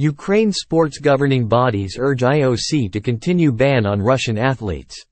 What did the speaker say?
Ukraine sports governing bodies urge IOC to continue ban on Russian athletes.